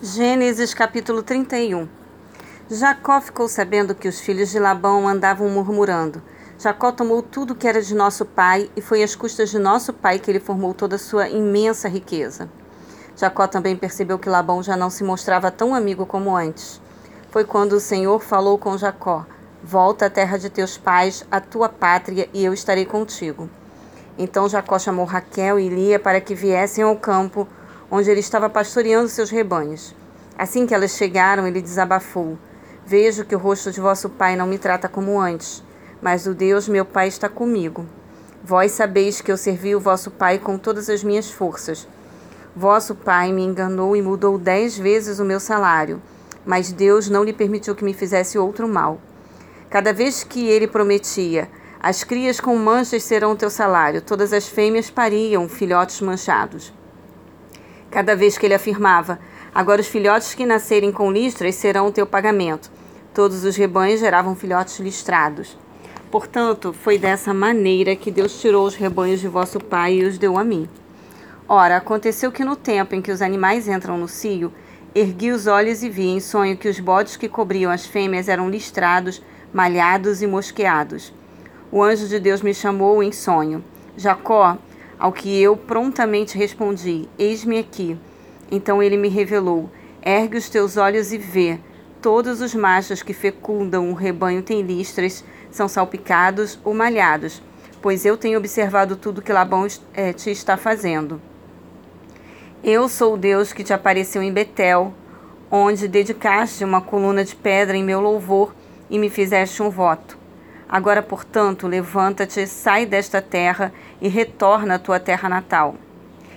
Gênesis capítulo 31 Jacó ficou sabendo que os filhos de Labão andavam murmurando. Jacó tomou tudo que era de nosso pai, e foi às custas de nosso pai que ele formou toda a sua imensa riqueza. Jacó também percebeu que Labão já não se mostrava tão amigo como antes. Foi quando o Senhor falou com Jacó: Volta à terra de teus pais, à tua pátria, e eu estarei contigo. Então Jacó chamou Raquel e Lia para que viessem ao campo onde ele estava pastoreando seus rebanhos. Assim que elas chegaram, ele desabafou: Vejo que o rosto de vosso pai não me trata como antes, mas o Deus meu pai está comigo. Vós sabeis que eu servi o vosso pai com todas as minhas forças. Vosso pai me enganou e mudou dez vezes o meu salário, mas Deus não lhe permitiu que me fizesse outro mal. Cada vez que ele prometia, as crias com manchas serão o teu salário, todas as fêmeas pariam filhotes manchados. Cada vez que ele afirmava: Agora os filhotes que nascerem com listras serão o teu pagamento. Todos os rebanhos geravam filhotes listrados. Portanto, foi dessa maneira que Deus tirou os rebanhos de vosso pai e os deu a mim. Ora, aconteceu que no tempo em que os animais entram no cio, ergui os olhos e vi em sonho que os bodes que cobriam as fêmeas eram listrados, malhados e mosqueados. O anjo de Deus me chamou em sonho. Jacó, ao que eu prontamente respondi: Eis-me aqui. Então ele me revelou: Ergue os teus olhos e vê. Todos os machos que fecundam um rebanho têm listras, são salpicados ou malhados, pois eu tenho observado tudo que Labão é, te está fazendo. Eu sou o Deus que te apareceu em Betel, onde dedicaste uma coluna de pedra em meu louvor e me fizeste um voto. Agora, portanto, levanta-te, sai desta terra e retorna à tua terra natal.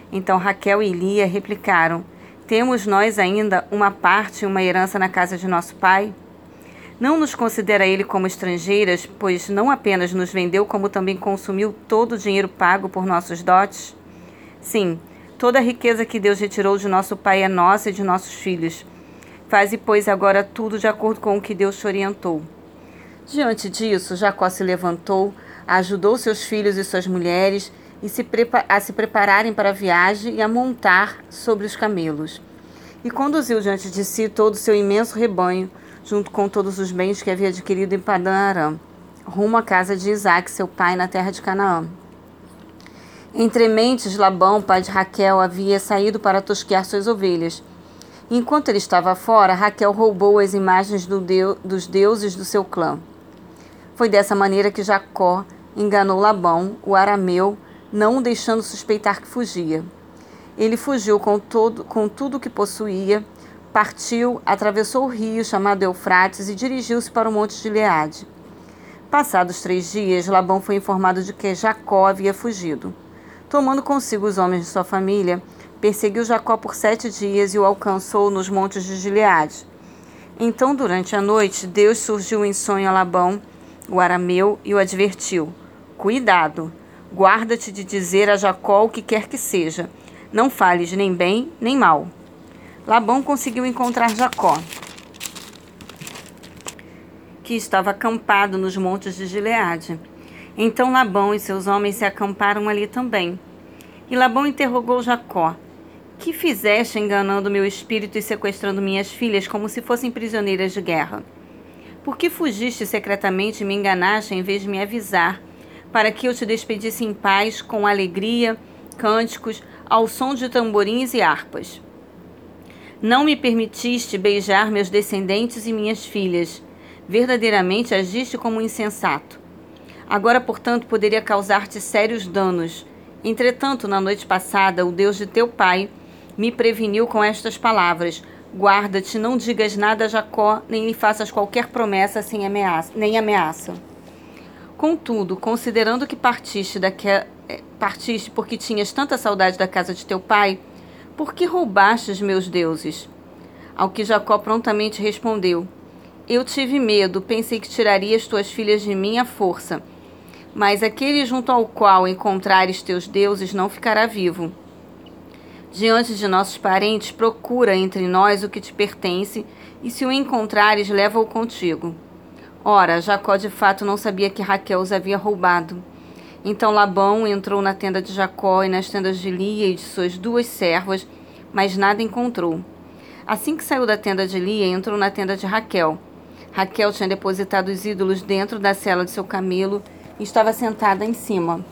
Então Raquel e Lia replicaram: Temos nós ainda uma parte e uma herança na casa de nosso pai? Não nos considera ele como estrangeiras, pois não apenas nos vendeu, como também consumiu todo o dinheiro pago por nossos dotes? Sim, toda a riqueza que Deus retirou de nosso pai é nossa e de nossos filhos. Faze, pois, agora tudo de acordo com o que Deus te orientou. Diante disso, Jacó se levantou, ajudou seus filhos e suas mulheres e se a se prepararem para a viagem e a montar sobre os camelos. E conduziu diante de si todo o seu imenso rebanho, junto com todos os bens que havia adquirido em Padã Aram, rumo à casa de Isaac, seu pai, na terra de Canaã. Entre mentes, Labão, pai de Raquel, havia saído para tosquear suas ovelhas. Enquanto ele estava fora, Raquel roubou as imagens do dos deuses do seu clã. Foi dessa maneira que Jacó enganou Labão, o arameu, não o deixando suspeitar que fugia. Ele fugiu com, todo, com tudo o que possuía, partiu, atravessou o rio chamado Eufrates e dirigiu-se para o monte de Leade. Passados três dias, Labão foi informado de que Jacó havia fugido. Tomando consigo os homens de sua família, perseguiu Jacó por sete dias e o alcançou nos montes de Gileade. Então, durante a noite, Deus surgiu em sonho a Labão o arameu e o advertiu: Cuidado, guarda-te de dizer a Jacó o que quer que seja. Não fales nem bem nem mal. Labão conseguiu encontrar Jacó, que estava acampado nos montes de Gileade. Então Labão e seus homens se acamparam ali também. E Labão interrogou Jacó: Que fizeste enganando meu espírito e sequestrando minhas filhas como se fossem prisioneiras de guerra? Por que fugiste secretamente e me enganaste em vez de me avisar, para que eu te despedisse em paz, com alegria, cânticos, ao som de tamborins e harpas? Não me permitiste beijar meus descendentes e minhas filhas. Verdadeiramente agiste como um insensato. Agora, portanto, poderia causar-te sérios danos. Entretanto, na noite passada, o Deus de teu pai me preveniu com estas palavras: Guarda-te, não digas nada a Jacó, nem lhe faças qualquer promessa sem ameaça, nem ameaça. Contudo, considerando que partiste, daque, eh, partiste porque tinhas tanta saudade da casa de teu pai, por que roubaste os meus deuses? Ao que Jacó prontamente respondeu: Eu tive medo, pensei que tirarias tuas filhas de mim à força. Mas aquele junto ao qual encontrares teus deuses não ficará vivo. Diante de nossos parentes, procura entre nós o que te pertence, e se o encontrares, leva-o contigo. Ora, Jacó de fato não sabia que Raquel os havia roubado. Então Labão entrou na tenda de Jacó e nas tendas de Lia e de suas duas servas, mas nada encontrou. Assim que saiu da tenda de Lia, entrou na tenda de Raquel. Raquel tinha depositado os ídolos dentro da cela de seu camelo e estava sentada em cima.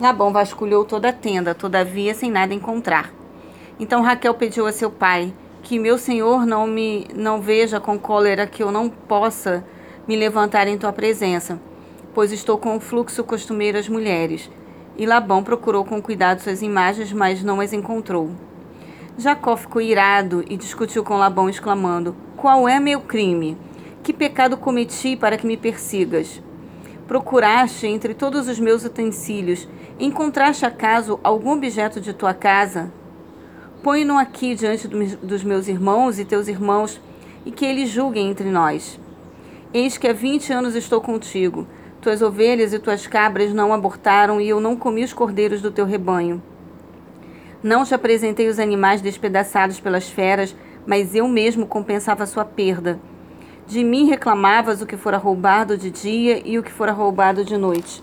Labão vasculhou toda a tenda, todavia sem nada encontrar. Então Raquel pediu a seu pai que meu senhor não me não veja com cólera que eu não possa me levantar em tua presença, pois estou com o fluxo costumeiro às mulheres. E Labão procurou com cuidado suas imagens, mas não as encontrou. Jacó ficou irado e discutiu com Labão, exclamando: Qual é meu crime? Que pecado cometi para que me persigas? Procuraste entre todos os meus utensílios, encontraste acaso algum objeto de tua casa? Põe-no aqui diante dos meus irmãos e teus irmãos, e que eles julguem entre nós. Eis que há vinte anos estou contigo. Tuas ovelhas e tuas cabras não abortaram, e eu não comi os cordeiros do teu rebanho. Não te apresentei os animais despedaçados pelas feras, mas eu mesmo compensava sua perda. De mim reclamavas o que fora roubado de dia e o que fora roubado de noite.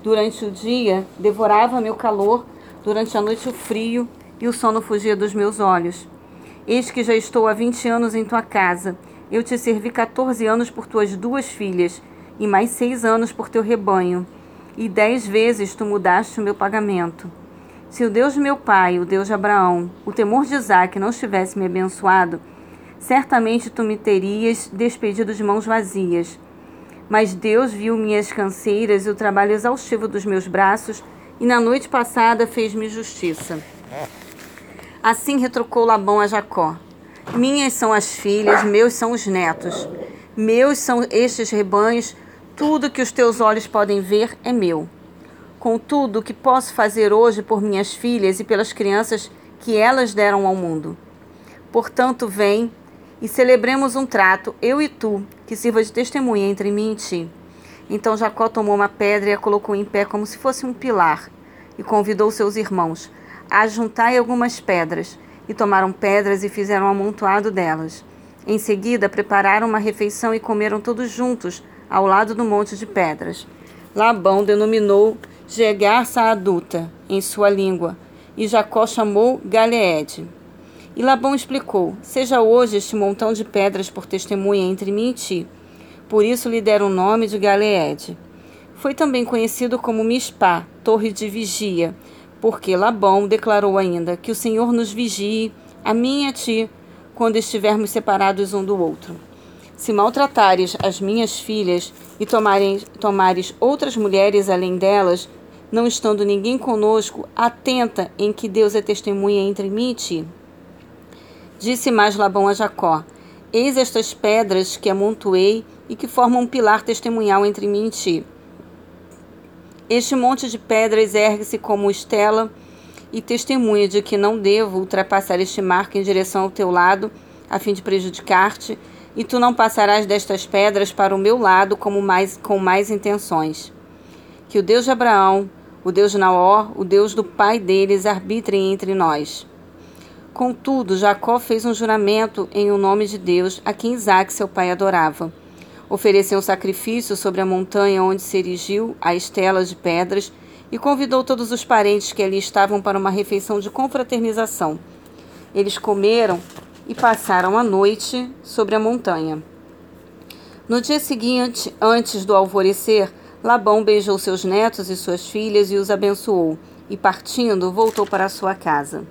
Durante o dia devorava meu calor, durante a noite o frio, e o sono fugia dos meus olhos. Eis que já estou há vinte anos em tua casa eu te servi quatorze anos por tuas duas filhas, e mais seis anos por teu rebanho, e dez vezes tu mudaste o meu pagamento. Se o Deus de meu pai, o Deus de Abraão, o temor de Isaac não estivesse me abençoado, certamente tu me terias despedido de mãos vazias. Mas Deus viu minhas canseiras e o trabalho exaustivo dos meus braços, e na noite passada fez-me justiça. Assim retrucou Labão a Jacó. Minhas são as filhas, meus são os netos. Meus são estes rebanhos, tudo que os teus olhos podem ver é meu. Contudo, o que posso fazer hoje por minhas filhas e pelas crianças que elas deram ao mundo? Portanto, vem e celebremos um trato, eu e tu, que sirva de testemunha entre mim e ti. Então Jacó tomou uma pedra e a colocou em pé como se fosse um pilar, e convidou seus irmãos: Ajuntai algumas pedras e tomaram pedras e fizeram um amontoado delas. Em seguida, prepararam uma refeição e comeram todos juntos, ao lado do monte de pedras. Labão denominou Jegar Saaduta, em sua língua, e Jacó chamou Galeede. E Labão explicou: Seja hoje este montão de pedras por testemunha entre mim e ti. Por isso lhe deram o nome de Galeede. Foi também conhecido como Mispá, torre de vigia, porque Labão declarou ainda que o Senhor nos vigie, a mim e a ti, quando estivermos separados um do outro. Se maltratares as minhas filhas e tomares, outras mulheres além delas, não estando ninguém conosco, atenta em que Deus é testemunha entre mim e ti. Disse mais Labão a Jacó: Eis estas pedras que amontoei e que formam um pilar testemunhal entre mim e ti. Este monte de pedras ergue-se como estela e testemunha de que não devo ultrapassar este marco em direção ao teu lado, a fim de prejudicar-te, e tu não passarás destas pedras para o meu lado como mais, com mais intenções. Que o Deus de Abraão, o Deus de Naor, o Deus do pai deles, arbitrem entre nós. Contudo, Jacó fez um juramento em o nome de Deus, a quem Isaac, seu pai, adorava ofereceu um sacrifício sobre a montanha onde se erigiu a estela de pedras e convidou todos os parentes que ali estavam para uma refeição de confraternização. Eles comeram e passaram a noite sobre a montanha. No dia seguinte, antes do alvorecer, Labão beijou seus netos e suas filhas e os abençoou, e partindo, voltou para sua casa.